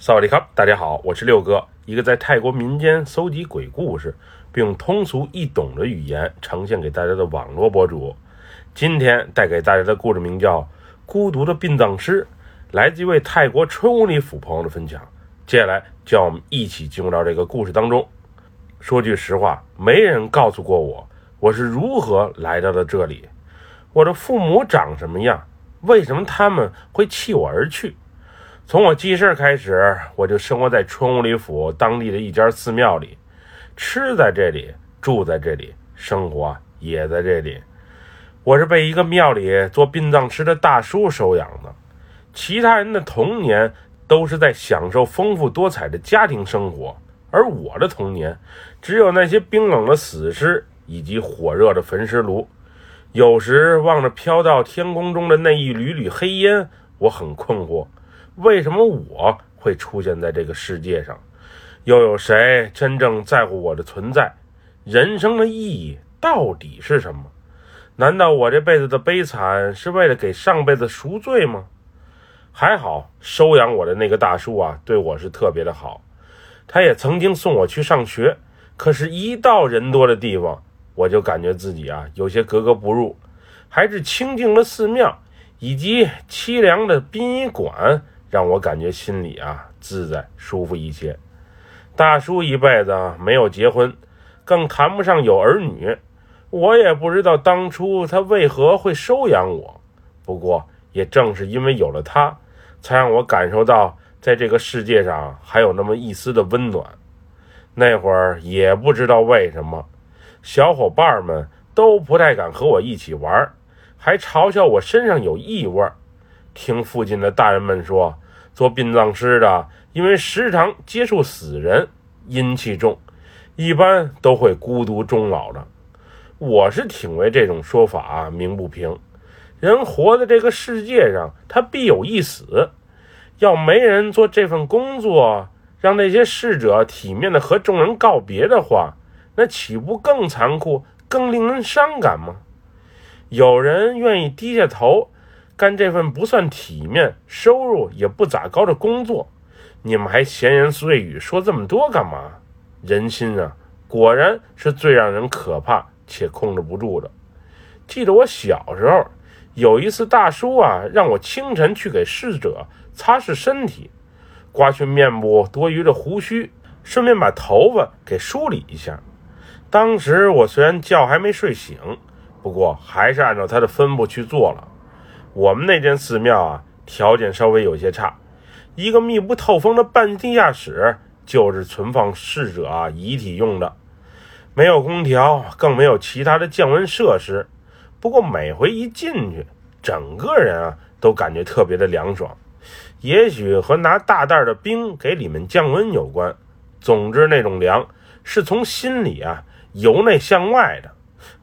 萨瓦迪卡，大家好，我是六哥，一个在泰国民间搜集鬼故事，并用通俗易懂的语言呈现给大家的网络博主。今天带给大家的故事名叫《孤独的殡葬师》，来自一位泰国春武里府朋友的分享。接下来，就让我们一起进入到这个故事当中。说句实话，没人告诉过我我是如何来到了这里，我的父母长什么样，为什么他们会弃我而去。从我记事开始，我就生活在春武里府当地的一家寺庙里，吃在这里，住在这里，生活也在这里。我是被一个庙里做殡葬师的大叔收养的，其他人的童年都是在享受丰富多彩的家庭生活，而我的童年只有那些冰冷的死尸以及火热的焚尸炉。有时望着飘到天空中的那一缕缕黑烟，我很困惑。为什么我会出现在这个世界上？又有谁真正在乎我的存在？人生的意义到底是什么？难道我这辈子的悲惨是为了给上辈子赎罪吗？还好，收养我的那个大叔啊，对我是特别的好。他也曾经送我去上学，可是，一到人多的地方，我就感觉自己啊有些格格不入。还是清静的寺庙以及凄凉的殡仪馆。让我感觉心里啊自在舒服一些。大叔一辈子没有结婚，更谈不上有儿女。我也不知道当初他为何会收养我。不过也正是因为有了他，才让我感受到在这个世界上还有那么一丝的温暖。那会儿也不知道为什么，小伙伴们都不太敢和我一起玩，还嘲笑我身上有异味。听附近的大人们说，做殡葬师的因为时常接触死人，阴气重，一般都会孤独终老的。我是挺为这种说法鸣不平。人活在这个世界上，他必有一死。要没人做这份工作，让那些逝者体面的和众人告别的话，那岂不更残酷、更令人伤感吗？有人愿意低下头。干这份不算体面、收入也不咋高的工作，你们还闲言碎语说这么多干嘛？人心啊，果然是最让人可怕且控制不住的。记得我小时候有一次，大叔啊让我清晨去给逝者擦拭身体，刮去面部多余的胡须，顺便把头发给梳理一下。当时我虽然觉还没睡醒，不过还是按照他的吩咐去做了。我们那间寺庙啊，条件稍微有些差，一个密不透风的半地下室就是存放逝者啊遗体用的，没有空调，更没有其他的降温设施。不过每回一进去，整个人啊都感觉特别的凉爽，也许和拿大袋的冰给里面降温有关。总之，那种凉是从心里啊由内向外的，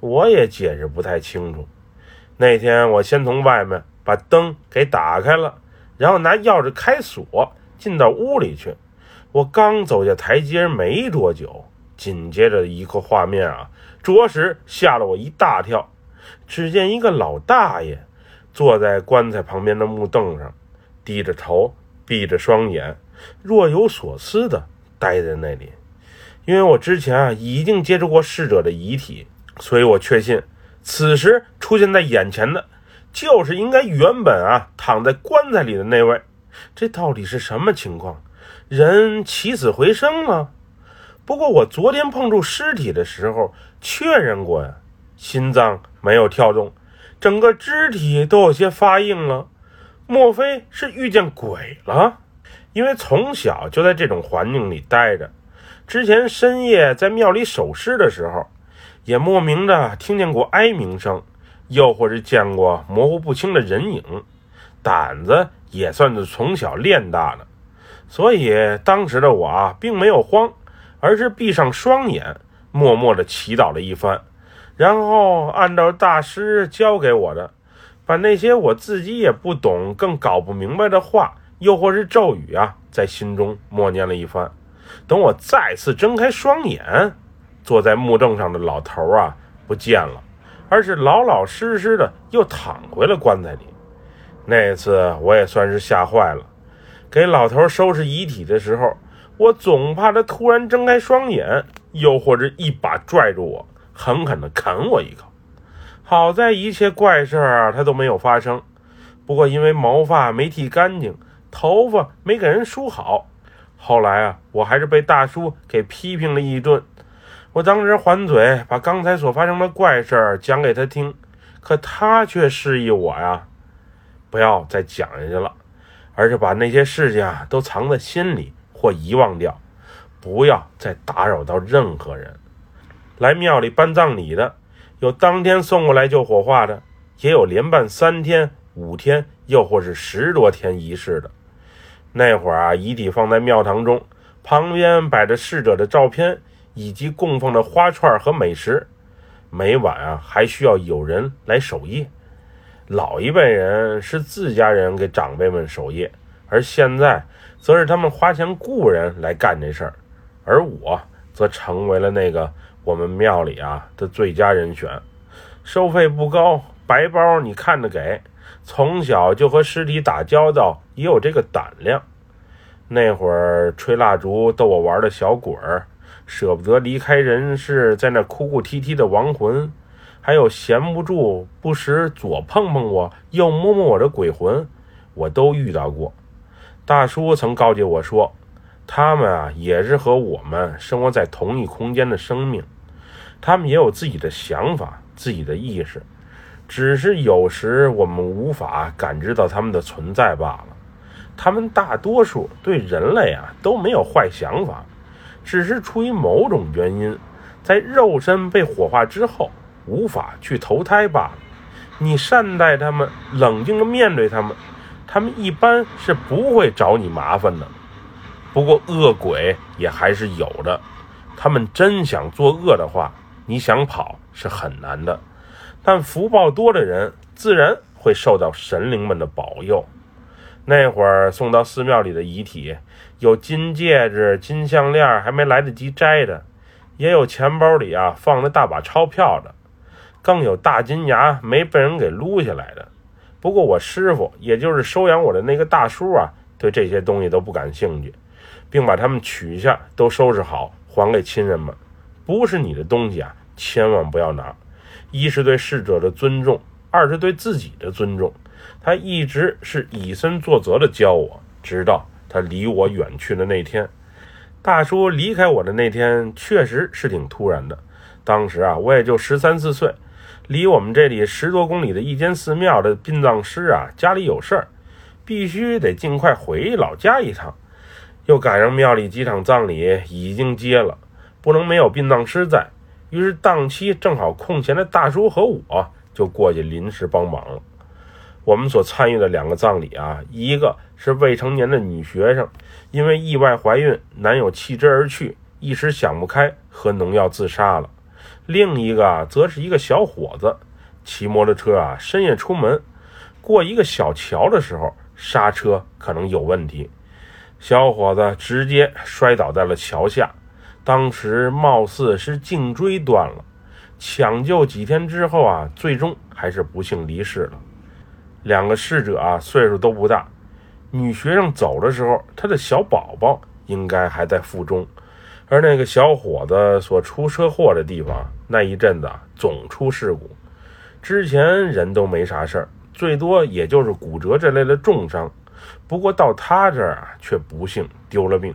我也解释不太清楚。那天我先从外面把灯给打开了，然后拿钥匙开锁进到屋里去。我刚走下台阶没多久，紧接着一个画面啊，着实吓了我一大跳。只见一个老大爷坐在棺材旁边的木凳上，低着头，闭着双眼，若有所思地待在那里。因为我之前啊已经接触过逝者的遗体，所以我确信。此时出现在眼前的，就是应该原本啊躺在棺材里的那位。这到底是什么情况？人起死回生了？不过我昨天碰触尸体的时候确认过呀，心脏没有跳动，整个肢体都有些发硬了。莫非是遇见鬼了？因为从小就在这种环境里待着，之前深夜在庙里守尸的时候。也莫名的听见过哀鸣声，又或是见过模糊不清的人影，胆子也算是从小练大的，所以当时的我啊，并没有慌，而是闭上双眼，默默的祈祷了一番，然后按照大师教给我的，把那些我自己也不懂、更搞不明白的话，又或是咒语啊，在心中默念了一番。等我再次睁开双眼。坐在木凳上的老头啊，不见了，而是老老实实的又躺回了棺材里。那次我也算是吓坏了，给老头收拾遗体的时候，我总怕他突然睁开双眼，又或者一把拽住我，狠狠地啃我一口。好在一切怪事儿他都没有发生，不过因为毛发没剃干净，头发没给人梳好，后来啊，我还是被大叔给批评了一顿。我当时还嘴，把刚才所发生的怪事儿讲给他听，可他却示意我呀，不要再讲下去了。而是把那些事情啊都藏在心里或遗忘掉，不要再打扰到任何人。来庙里办葬礼的，有当天送过来就火化的，也有连办三天、五天，又或是十多天仪式的。那会儿啊，遗体放在庙堂中，旁边摆着逝者的照片以及供奉的花串和美食，每晚啊还需要有人来守夜。老一辈人是自家人给长辈们守夜，而现在则是他们花钱雇人来干这事儿，而我则成为了那个我们庙里啊的最佳人选。收费不高，白包你看着给。从小就和尸体打交道，也有这个胆量。那会儿吹蜡烛逗我玩的小鬼儿，舍不得离开人世，在那哭哭啼啼的亡魂。还有闲不住，不时左碰碰我，右摸摸我的鬼魂，我都遇到过。大叔曾告诫我说，他们啊也是和我们生活在同一空间的生命，他们也有自己的想法、自己的意识，只是有时我们无法感知到他们的存在罢了。他们大多数对人类啊都没有坏想法，只是出于某种原因，在肉身被火化之后。无法去投胎罢了。你善待他们，冷静地面对他们，他们一般是不会找你麻烦的。不过恶鬼也还是有的，他们真想作恶的话，你想跑是很难的。但福报多的人，自然会受到神灵们的保佑。那会儿送到寺庙里的遗体，有金戒指、金项链还没来得及摘的，也有钱包里啊放着大把钞票的。更有大金牙没被人给撸下来的。不过我师傅，也就是收养我的那个大叔啊，对这些东西都不感兴趣，并把它们取下，都收拾好，还给亲人们。不是你的东西啊，千万不要拿。一是对逝者的尊重，二是对自己的尊重。他一直是以身作则的教我，直到他离我远去的那天。大叔离开我的那天，确实是挺突然的。当时啊，我也就十三四岁。离我们这里十多公里的一间寺庙的殡葬师啊，家里有事儿，必须得尽快回老家一趟。又赶上庙里几场葬礼已经接了，不能没有殡葬师在。于是档期正好空闲的大叔和我就过去临时帮忙了。我们所参与的两个葬礼啊，一个是未成年的女学生，因为意外怀孕，男友弃之而去，一时想不开，喝农药自杀了。另一个则是一个小伙子，骑摩托车啊，深夜出门，过一个小桥的时候，刹车可能有问题，小伙子直接摔倒在了桥下，当时貌似是颈椎断了，抢救几天之后啊，最终还是不幸离世了。两个逝者啊，岁数都不大，女学生走的时候，她的小宝宝应该还在腹中。而那个小伙子所出车祸的地方，那一阵子总出事故。之前人都没啥事儿，最多也就是骨折这类的重伤。不过到他这儿啊，却不幸丢了命。